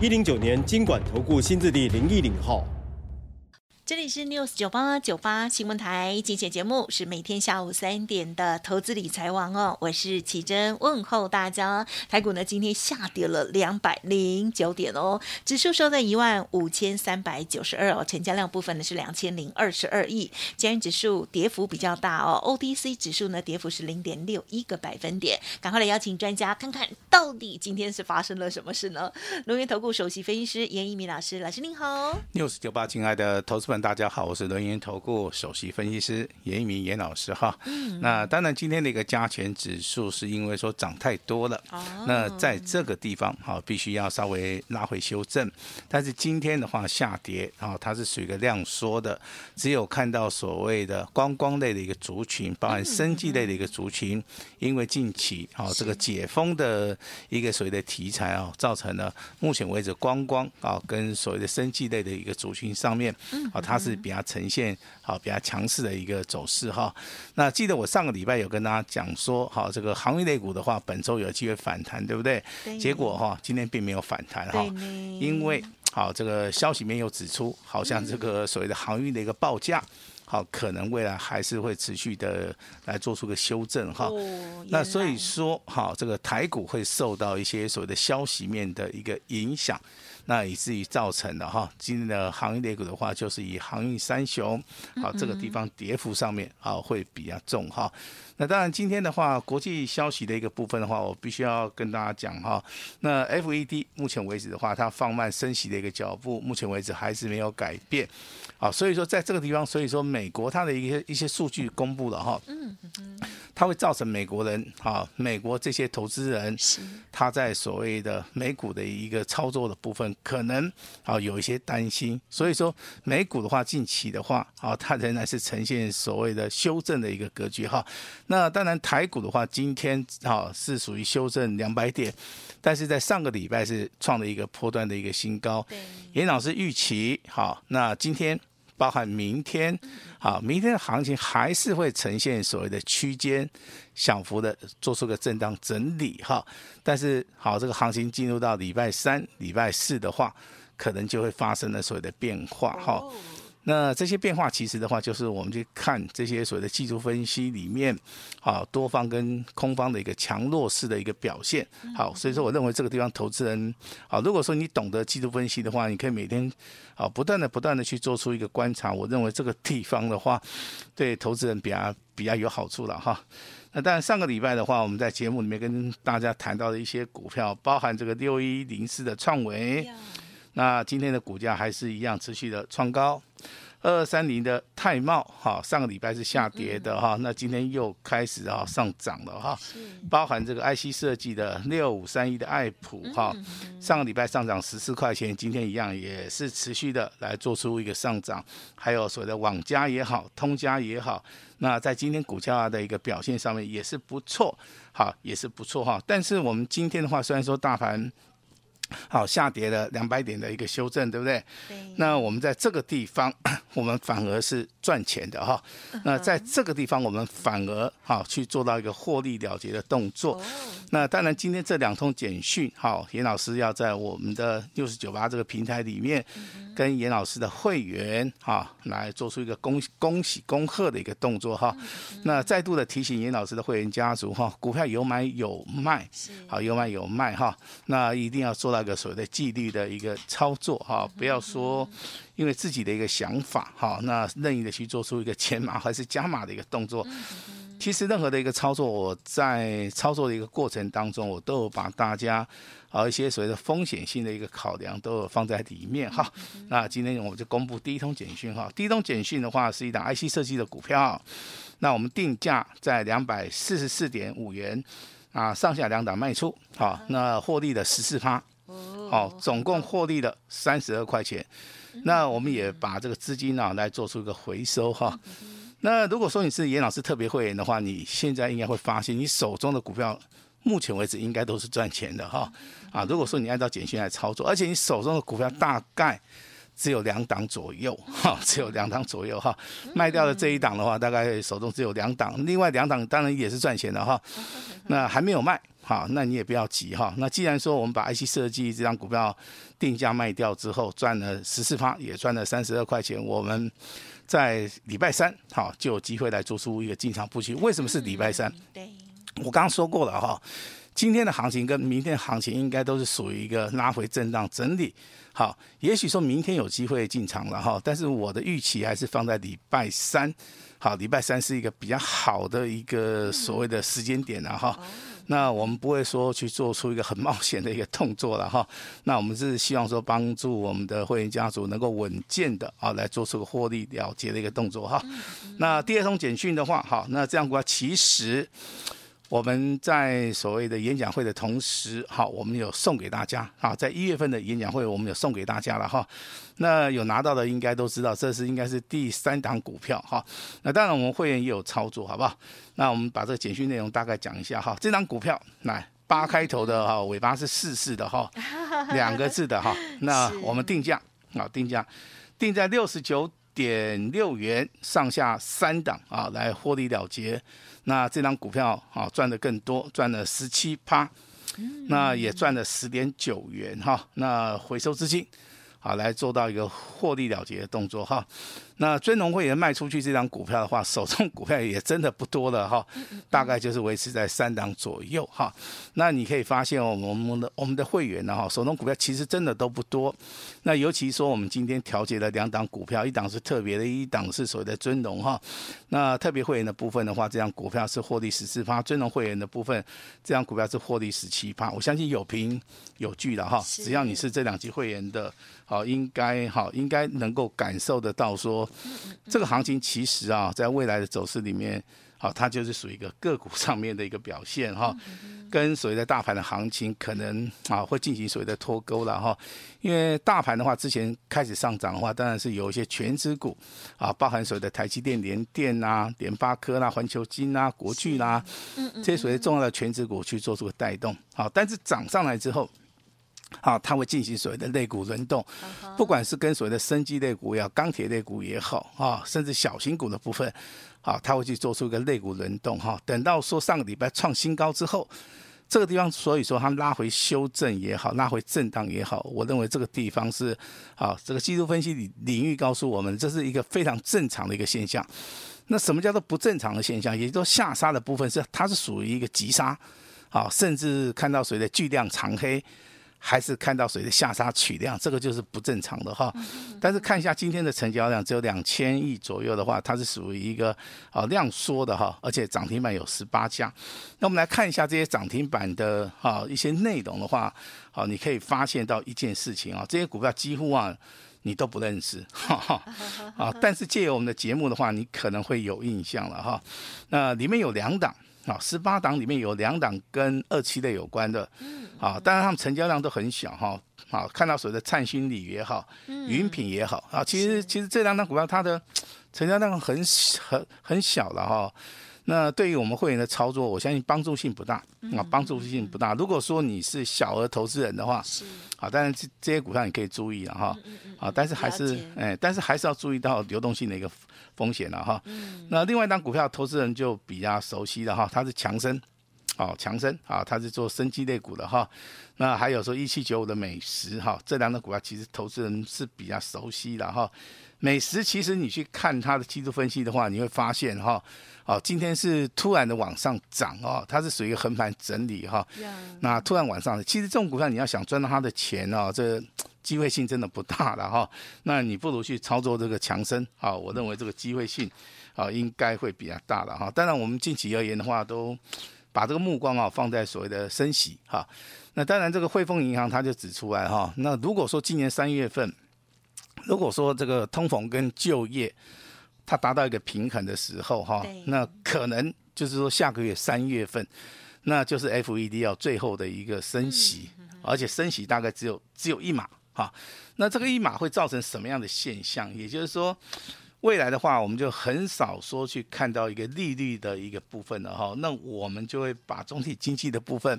一零九年金管投顾新字第零一零号。这里是 News 九八九八新闻台，今天节目是每天下午三点的投资理财王哦，我是奇珍，问候大家。台股呢今天下跌了两百零九点哦，指数收在一万五千三百九十二哦，成交量部分呢是两千零二十二亿，加权指数跌幅比较大哦，OTC 指数呢跌幅是零点六一个百分点。赶快来邀请专家看看到底今天是发生了什么事呢？龙源投顾首席分析师严一鸣老师，老师您好。News 九八，亲爱的投资大家好，我是轮源投顾首席分析师严一鸣严老师哈。嗯，那当然今天的一个加权指数是因为说涨太多了，哦、那在这个地方哈必须要稍微拉回修正。但是今天的话下跌，然后它是属于一个量缩的，只有看到所谓的观光类的一个族群，包含生计类的一个族群，因为近期啊这个解封的一个所谓的题材啊，造成了目前为止观光啊跟所谓的生计类的一个族群上面啊。它是比较呈现好比较强势的一个走势哈。那记得我上个礼拜有跟大家讲说，好这个航运类股的话，本周有机会反弹，对不对？对。结果哈，今天并没有反弹哈，因为好这个消息面又指出，好像这个所谓的航运的一个报价，好可能未来还是会持续的来做出个修正哈。那所以说，好这个台股会受到一些所谓的消息面的一个影响。那以至于造成的哈，今天的航运类股的话，就是以航运三雄，好这个地方跌幅上面啊会比较重哈。那当然今天的话，国际消息的一个部分的话，我必须要跟大家讲哈。那 FED 目前为止的话，它放慢升息的一个脚步，目前为止还是没有改变。好，所以说在这个地方，所以说美国它的一些一些数据公布了哈。嗯嗯。它会造成美国人啊，美国这些投资人，他在所谓的美股的一个操作的部分，可能啊有一些担心。所以说美股的话，近期的话啊，它仍然是呈现所谓的修正的一个格局哈。那当然台股的话，今天啊是属于修正两百点，但是在上个礼拜是创了一个波段的一个新高。严老师预期好，那今天。包含明天，好，明天的行情还是会呈现所谓的区间小幅的做出个震荡整理哈，但是好，这个行情进入到礼拜三、礼拜四的话，可能就会发生了所谓的变化哈。那这些变化其实的话，就是我们去看这些所谓的技术分析里面，啊，多方跟空方的一个强弱势的一个表现。好，所以说我认为这个地方投资人，啊，如果说你懂得技术分析的话，你可以每天啊不断的不断的去做出一个观察。我认为这个地方的话，对投资人比较比较有好处了哈。那当然上个礼拜的话，我们在节目里面跟大家谈到的一些股票，包含这个六一零四的创维。那今天的股价还是一样持续的创高，二二三零的泰茂哈，上个礼拜是下跌的哈，那今天又开始啊上涨了哈，包含这个 IC 设计的六五三一的爱普哈，上个礼拜上涨十四块钱，今天一样也是持续的来做出一个上涨，还有所谓的网加也好，通家也好，那在今天股价的一个表现上面也是不错，好也是不错哈，但是我们今天的话，虽然说大盘。好，下跌了两百点的一个修正，对不对？对。那我们在这个地方，我们反而是赚钱的哈。那在这个地方，我们反而好去做到一个获利了结的动作。那当然，今天这两通简讯，好，严老师要在我们的六十九八这个平台里面，跟严老师的会员哈来做出一个恭恭喜恭贺的一个动作哈。那再度的提醒严老师的会员家族哈，股票有买有卖，好，有买有卖哈。那一定要做到一个所谓的纪律的一个操作哈，不要说因为自己的一个想法哈，那任意的去做出一个减码还是加码的一个动作。其实任何的一个操作，我在操作的一个过程当中，我都有把大家啊一些所谓的风险性的一个考量都有放在里面哈。那今天我们就公布第一通简讯哈，第一通简讯的话是一档 IC 设计的股票，那我们定价在两百四十四点五元啊，上下两档卖出，好，那获利的十四趴。哦，总共获利了三十二块钱。那我们也把这个资金呢来做出一个回收哈。那如果说你是严老师特别会员的话，你现在应该会发现你手中的股票目前为止应该都是赚钱的哈。啊，如果说你按照简讯来操作，而且你手中的股票大概只有两档左右哈，只有两档左右哈。卖掉了这一档的话，大概手中只有两档，另外两档当然也是赚钱的哈。那还没有卖。好，那你也不要急哈。那既然说我们把 IC 设计这张股票定价卖掉之后赚了十四趴，也赚了三十二块钱，我们在礼拜三好就有机会来做出一个进场布局。为什么是礼拜三？对，我刚刚说过了哈。今天的行情跟明天的行情应该都是属于一个拉回震荡整理。好，也许说明天有机会进场了哈，但是我的预期还是放在礼拜三。好，礼拜三是一个比较好的一个所谓的时间点了哈。那我们不会说去做出一个很冒险的一个动作了哈。那我们是希望说帮助我们的会员家族能够稳健的啊来做出个获利了结的一个动作哈。那第二通简讯的话，哈，那这样的话其实。我们在所谓的演讲会的同时，哈，我们有送给大家，啊，在一月份的演讲会，我们有送给大家了哈。那有拿到的应该都知道，这是应该是第三档股票哈。那当然我们会员也有操作，好不好？那我们把这个简讯内容大概讲一下哈。这档股票来八开头的哈，尾巴是四四的哈，两个字的哈。那我们定价啊，定价定在六十九点六元上下三档啊，来获利了结。那这张股票啊赚的更多，赚了十七趴，那也赚了十点九元哈。那回收资金。好，来做到一个获利了结的动作哈。那尊龙会员卖出去这张股票的话，手中股票也真的不多了哈，大概就是维持在三档左右哈。那你可以发现，我们的我们的会员呢哈，手中股票其实真的都不多。那尤其说我们今天调节了两档股票，一档是特别的，一档是所谓的尊龙哈。那特别会员的部分的话，这张股票是获利十四趴；尊龙会员的部分，这张股票是获利十七趴。我相信有凭有据的哈，只要你是这两级会员的。好，应该好，应该能够感受得到说，这个行情其实啊，在未来的走势里面，好，它就是属于一个个股上面的一个表现哈，跟所谓的大盘的行情可能啊会进行所谓的脱钩了哈，因为大盘的话之前开始上涨的话，当然是有一些全值股啊，包含所谓的台积电、联电啊、联发科啦、环球金啊、国巨啦，这些所谓重要的全值股去做出个带动，好，但是涨上来之后。好，它会进行所谓的肋骨轮动，不管是跟所谓的生机肋骨也好，钢铁肋骨也好，啊，甚至小型股的部分，好，它会去做出一个肋骨轮动，哈，等到说上个礼拜创新高之后，这个地方所以说它拉回修正也好，拉回震荡也好，我认为这个地方是，好，这个技术分析领领域告诉我们，这是一个非常正常的一个现象。那什么叫做不正常的现象？也就是说下杀的部分是它是属于一个急杀，好，甚至看到谁的巨量长黑。还是看到谁的下杀取量，这个就是不正常的哈。但是看一下今天的成交量只有两千亿左右的话，它是属于一个啊量缩的哈，而且涨停板有十八家。那我们来看一下这些涨停板的啊一些内容的话，好，你可以发现到一件事情啊，这些股票几乎啊你都不认识哈哈啊，但是借由我们的节目的话，你可能会有印象了哈。那里面有两档。好，十八档里面有两档跟二期类有关的，啊，当然他们成交量都很小哈。好，看到所谓的灿星里也好，云品也好，啊，其实其实这两档股票它的成交量很很很小了哈。那对于我们会员的操作，我相信帮助性不大啊，帮助性不大。如果说你是小额投资人的话，是好，当然这这些股票你可以注意了哈，啊，但是还是哎，但是还是要注意到流动性的一个风险了哈。那另外一档股票，投资人就比较熟悉的哈，它是强生，哦，强生啊，它是做生机类股的哈。那还有说一七九五的美食哈，这两个股票其实投资人是比较熟悉的哈。美食其实你去看它的技术分析的话，你会发现哈。好，今天是突然的往上涨哦，它是属于横盘整理哈。那突然往上，其实这种股票你要想赚到它的钱哦，这机会性真的不大了哈。那你不如去操作这个强生啊，我认为这个机会性啊应该会比较大了哈。当然，我们近期而言的话，都把这个目光啊放在所谓的升息哈。那当然，这个汇丰银行它就指出来哈，那如果说今年三月份，如果说这个通膨跟就业，它达到一个平衡的时候，哈，那可能就是说下个月三月份，那就是 FED 要最后的一个升息，而且升息大概只有只有一码哈。那这个一码会造成什么样的现象？也就是说，未来的话，我们就很少说去看到一个利率的一个部分了哈。那我们就会把总体经济的部分。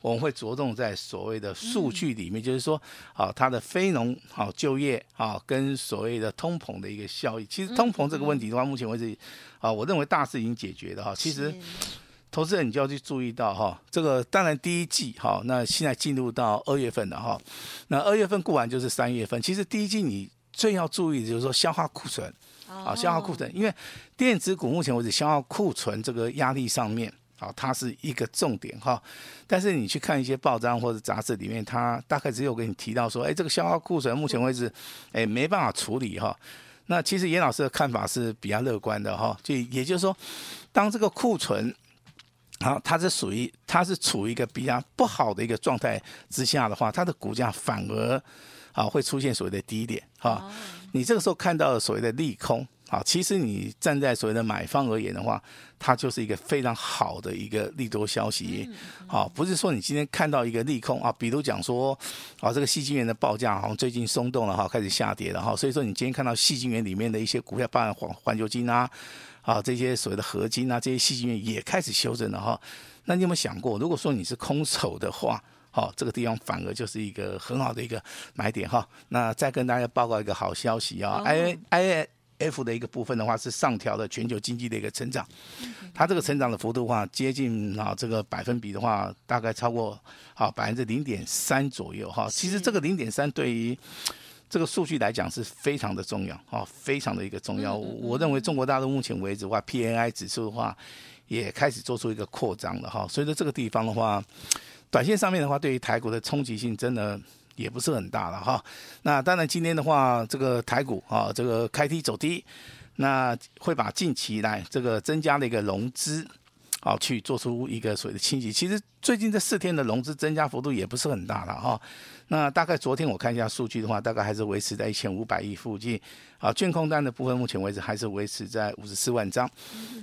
我们会着重在所谓的数据里面，嗯、就是说，啊，它的非农好就业啊，跟所谓的通膨的一个效益。其实通膨这个问题的话，目前为止，啊，我认为大势已经解决了哈。其实，投资人你就要去注意到哈，这个当然第一季哈，那现在进入到二月份了哈，那二月份过完就是三月份。其实第一季你最要注意的就是说消化库存，啊，消化库存，因为电子股目前为止消化库存这个压力上面。好，它是一个重点哈，但是你去看一些报章或者杂志里面，它大概只有给你提到说，哎，这个消化库存目前为止，哎，没办法处理哈。那其实严老师的看法是比较乐观的哈，就也就是说，当这个库存，好，它是属于它是处于一个比较不好的一个状态之下的话，它的股价反而啊会出现所谓的低点哈。你这个时候看到的所谓的利空。好，其实你站在所谓的买方而言的话，它就是一个非常好的一个利多消息。好，不是说你今天看到一个利空啊，比如讲说，啊，这个细晶圆的报价好像最近松动了哈，开始下跌了哈，所以说你今天看到细晶圆里面的一些股票，包含环环球晶啊，啊这些所谓的合金啊，这些细晶圆也开始修正了哈。那你有没有想过，如果说你是空手的话，好，这个地方反而就是一个很好的一个买点哈。那再跟大家报告一个好消息啊，I I。F 的一个部分的话是上调了全球经济的一个成长，它这个成长的幅度的话接近啊这个百分比的话大概超过啊百分之零点三左右哈。其实这个零点三对于这个数据来讲是非常的重要啊，非常的一个重要。我认为中国大陆目前为止的话，P N I 指数的话也开始做出一个扩张了哈。所以说这个地方的话，短线上面的话对于台股的冲击性真的。也不是很大了哈，那当然今天的话，这个台股啊，这个开低走低，那会把近期来这个增加的一个融资，啊，去做出一个所谓的清洗。其实最近这四天的融资增加幅度也不是很大了哈。那大概昨天我看一下数据的话，大概还是维持在一千五百亿附近。啊，券空单的部分目前为止还是维持在五十四万张。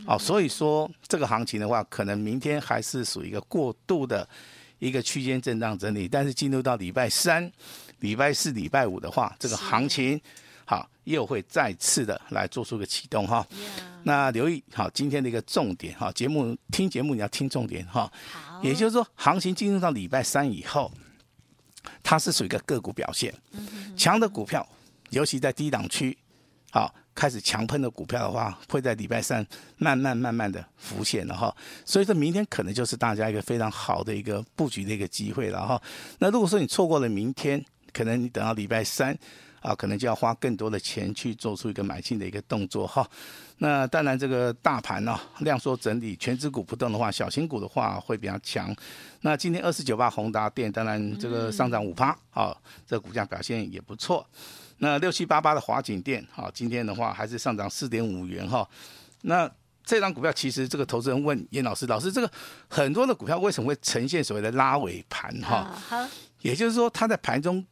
啊，所以说这个行情的话，可能明天还是属于一个过度的。一个区间震荡整理，但是进入到礼拜三、礼拜四、礼拜五的话，这个行情好又会再次的来做出个启动哈。那留意好今天的一个重点哈，节目听节目你要听重点哈。好，也就是说，行情进入到礼拜三以后，它是属于一个个股表现，强的股票，尤其在低档区，好。开始强喷的股票的话，会在礼拜三慢慢慢慢的浮现了哈，所以说明天可能就是大家一个非常好的一个布局的一个机会了哈。那如果说你错过了明天，可能你等到礼拜三啊，可能就要花更多的钱去做出一个买进的一个动作哈。那当然这个大盘呢，量缩整理，全指股不动的话，小型股的话会比较强。那今天二四九八宏达电，当然这个上涨五趴啊，这股价表现也不错。那六七八八的华景店，哈，今天的话还是上涨四点五元哈。那这张股票其实这个投资人问严老师，老师这个很多的股票为什么会呈现所谓的拉尾盘哈？好，也就是说它在盘中。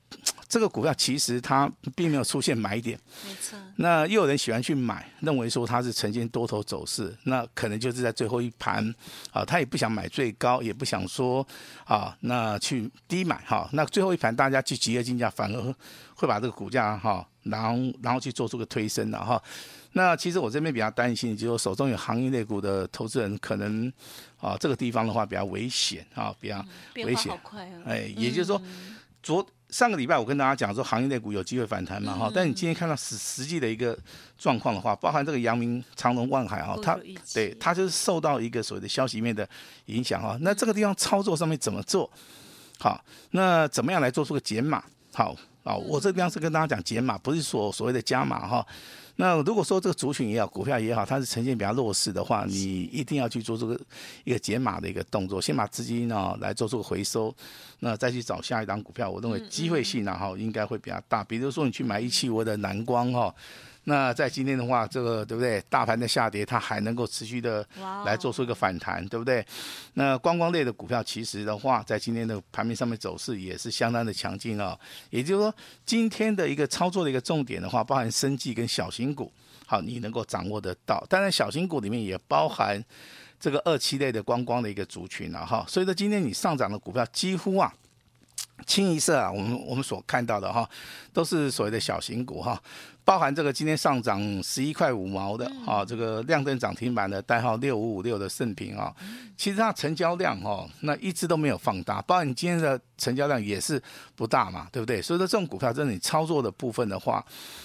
这个股票其实它并没有出现买点，没错。那又有人喜欢去买，认为说它是呈现多头走势，那可能就是在最后一盘啊，他也不想买最高，也不想说啊，那去低买哈，那最后一盘大家去集合竞价，反而会把这个股价哈，然后然后去做出个推升了哈。那其实我这边比较担心，就是手中有行业类股的投资人，可能啊这个地方的话比较危险啊，比较危险。哎，也就是说昨。上个礼拜我跟大家讲说，行业类股有机会反弹嘛哈，但你今天看到实实际的一个状况的话，包含这个阳明、长隆、万海哈，它对它就是受到一个所谓的消息面的影响哈。那这个地方操作上面怎么做？好，那怎么样来做出个减码？好啊，我这地方是跟大家讲减码，不是说所谓的加码哈。那如果说这个族群也好，股票也好，它是呈现比较弱势的话，你一定要去做这个一个解码的一个动作，先把资金呢来做出个回收，那再去找下一档股票，我认为机会性呢哈应该会比较大。比如说你去买一七五的蓝光哈。那在今天的话，这个对不对？大盘的下跌，它还能够持续的来做出一个反弹对不对？那观光类的股票，其实的话，在今天的盘面上面走势也是相当的强劲哦。也就是说，今天的一个操作的一个重点的话，包含生技跟小型股，好，你能够掌握得到。当然，小型股里面也包含这个二期类的观光的一个族群了哈。所以说今天你上涨的股票几乎啊。清一色啊，我们我们所看到的哈，都是所谓的小型股哈，包含这个今天上涨十一块五毛的啊，这个亮灯涨停板的代号六五五六的盛平啊，其实它成交量哦，那一直都没有放大，包含你今天的成交量也是不大嘛，对不对？所以说这种股票，真的你操作的部分的话，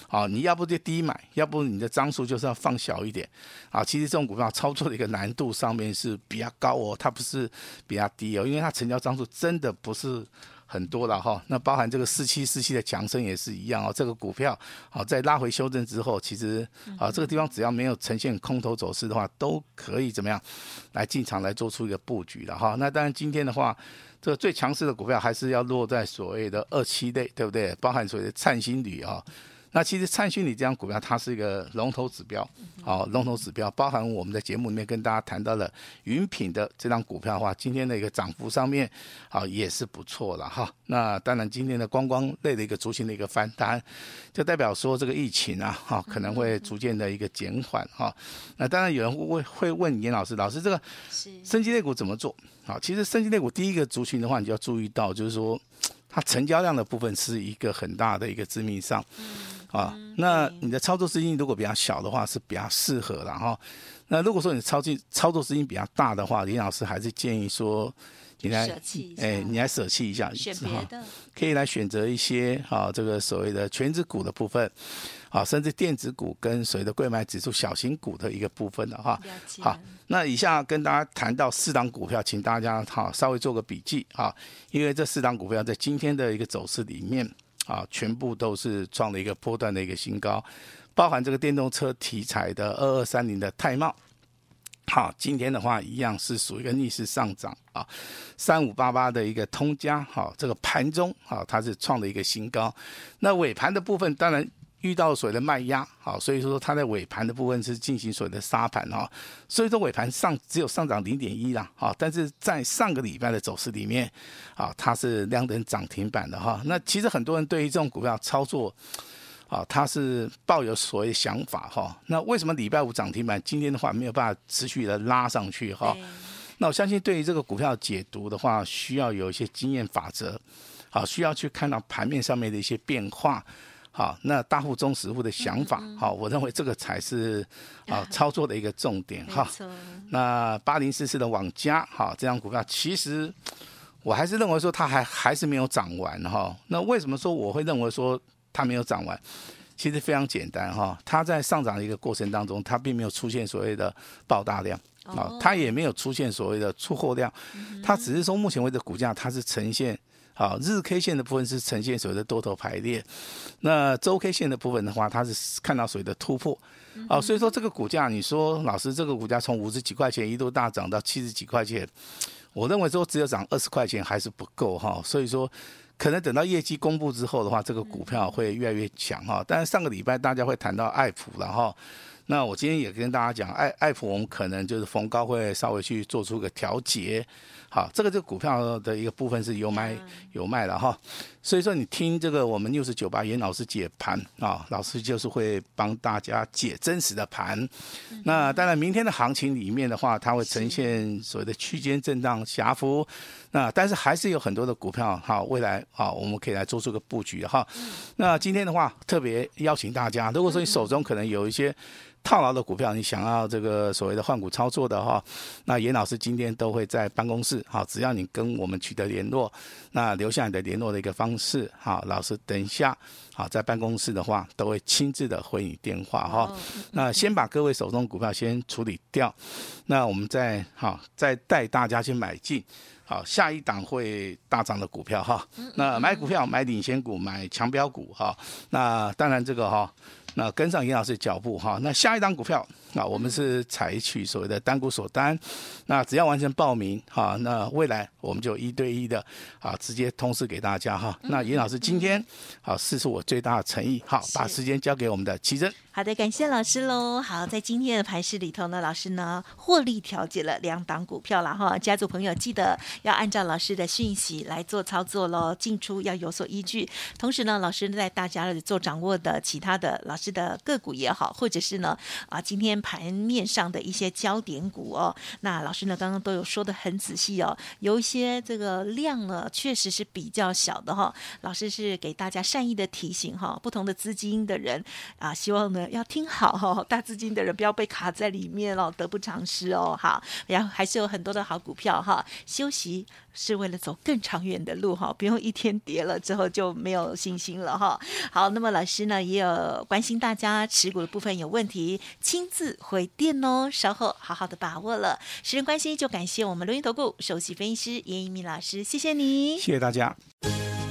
啊，你要不就低买，要不你的张数就是要放小一点啊。其实这种股票操作的一个难度上面是比较高哦，它不是比较低哦，因为它成交张数真的不是。很多了哈，那包含这个四七四七的强生也是一样哦。这个股票好在拉回修正之后，其实啊这个地方只要没有呈现空头走势的话，都可以怎么样来进场来做出一个布局的哈。那当然今天的话，这个最强势的股票还是要落在所谓的二七类，对不对？包含所谓的灿星旅啊。那其实灿讯你这张股票，它是一个龙头指标，好，龙头指标包含我们在节目里面跟大家谈到了云品的这张股票的话，今天的一个涨幅上面，好也是不错了哈。那当然今天的观光类的一个族群的一个翻单，就代表说这个疫情啊，哈可能会逐渐的一个减缓哈。那当然有人会会问严老师，老师这个升级类股怎么做？好，其实升级类股第一个族群的话，你就要注意到，就是说它成交量的部分是一个很大的一个致命伤。啊，那你的操作资金如果比较小的话，是比较适合的哈。那如果说你操作操作资金比较大的话，林老师还是建议说，你来，哎，你来舍弃一下，选别的，可以来选择一些啊，这个所谓的全值股的部分，啊，甚至电子股跟所谓的柜买指数小型股的一个部分的哈。好，那以下跟大家谈到四档股票，请大家哈稍微做个笔记啊，因为这四档股票在今天的一个走势里面。啊，全部都是创了一个波段的一个新高，包含这个电动车题材的二二三零的泰茂，好，今天的话一样是属于一个逆势上涨啊，三五八八的一个通家，好，这个盘中啊它是创了一个新高，那尾盘的部分当然。遇到所谓的卖压，好，所以说它在尾盘的部分是进行所谓的杀盘哈，所以说尾盘上只有上涨零点一啦，好，但是在上个礼拜的走势里面，啊，它是亮灯涨停板的哈。那其实很多人对于这种股票操作，啊，他是抱有所谓想法哈。那为什么礼拜五涨停板，今天的话没有办法持续的拉上去哈？那我相信对于这个股票解读的话，需要有一些经验法则，好，需要去看到盘面上面的一些变化。好，那大户中实户的想法，好，我认为这个才是 啊操作的一个重点哈。那八零四四的网家，好，这张股票其实我还是认为说它还还是没有涨完哈。那为什么说我会认为说它没有涨完？其实非常简单哈，它在上涨的一个过程当中，它并没有出现所谓的爆大量啊，它也没有出现所谓的出货量，它只是说目前为止股价它是呈现。好，日 K 线的部分是呈现所谓的多头排列，那周 K 线的部分的话，它是看到所谓的突破。啊，所以说这个股价，你说老师这个股价从五十几块钱一度大涨到七十几块钱，我认为说只有涨二十块钱还是不够哈。所以说，可能等到业绩公布之后的话，这个股票会越来越强哈。但是上个礼拜大家会谈到爱普了哈。那我今天也跟大家讲，爱爱普我们可能就是逢高会稍微去做出个调节，好，这个这个股票的一个部分是有买有卖的哈，所以说你听这个我们六十九八严老师解盘啊，老师就是会帮大家解真实的盘。那当然明天的行情里面的话，它会呈现所谓的区间震荡狭幅，那但是还是有很多的股票哈，未来啊我们可以来做出个布局哈。那今天的话特别邀请大家，如果说你手中可能有一些。套牢的股票，你想要这个所谓的换股操作的哈，那严老师今天都会在办公室，好，只要你跟我们取得联络，那留下你的联络的一个方式，好，老师等一下，好，在办公室的话都会亲自的回你电话哈。那先把各位手中股票先处理掉，那我们再好再带大家去买进，好，下一档会大涨的股票哈。那买股票买领先股，买强标股哈。那当然这个哈。那跟上严老师的脚步哈，那下一档股票，那我们是采取所谓的单股锁单，那只要完成报名哈，那未来我们就一对一的啊直接通知给大家哈。那严老师今天好试出我最大的诚意，好把时间交给我们的奇珍。好的，感谢老师喽。好，在今天的盘市里头呢，老师呢获利调节了两档股票了哈。家族朋友记得要按照老师的讯息来做操作喽，进出要有所依据。同时呢，老师在大家做掌握的其他的老师。的个股也好，或者是呢啊今天盘面上的一些焦点股哦，那老师呢刚刚都有说得很仔细哦，有一些这个量呢确实是比较小的哈、老师是给大家善意的提醒哈、不同的资金的人啊，希望呢要听好哈、大资金的人不要被卡在里面哦，得不偿失哦，好，然后还是有很多的好股票哈、休息。是为了走更长远的路哈，不用一天跌了之后就没有信心了哈。好，那么老师呢也有关心大家持股的部分有问题，亲自回电哦，稍后好好的把握了。时间关系，就感谢我们录音投顾首席分析师严一鸣老师，谢谢你，谢谢大家。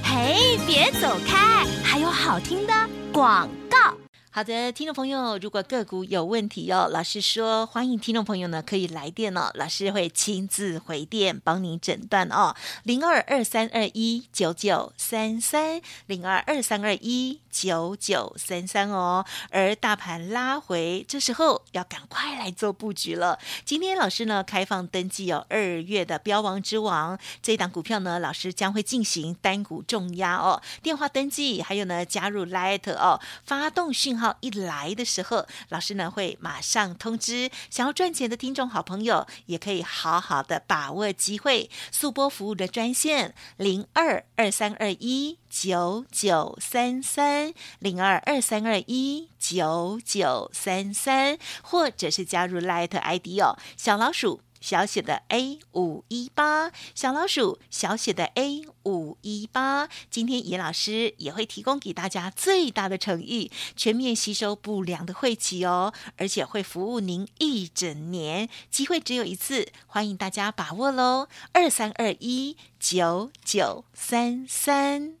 嘿，别走开，还有好听的广告。好的，听众朋友，如果个股有问题哦，老师说欢迎听众朋友呢可以来电哦，老师会亲自回电帮您诊断哦，零二二三二一九九三三零二二三二一九九三三哦。而大盘拉回，这时候要赶快来做布局了。今天老师呢开放登记哦，二月的标王之王这一档股票呢，老师将会进行单股重压哦，电话登记还有呢加入 Light 哦，发动讯号。号一来的时候，老师呢会马上通知。想要赚钱的听众好朋友，也可以好好的把握机会。速播服务的专线零二二三二一九九三三零二二三二一九九三三，或者是加入 Light ID 哦，小老鼠。小写的 A 五一八，小老鼠小写的 A 五一八。今天严老师也会提供给大家最大的诚意，全面吸收不良的晦气哦，而且会服务您一整年，机会只有一次，欢迎大家把握喽！二三二一九九三三。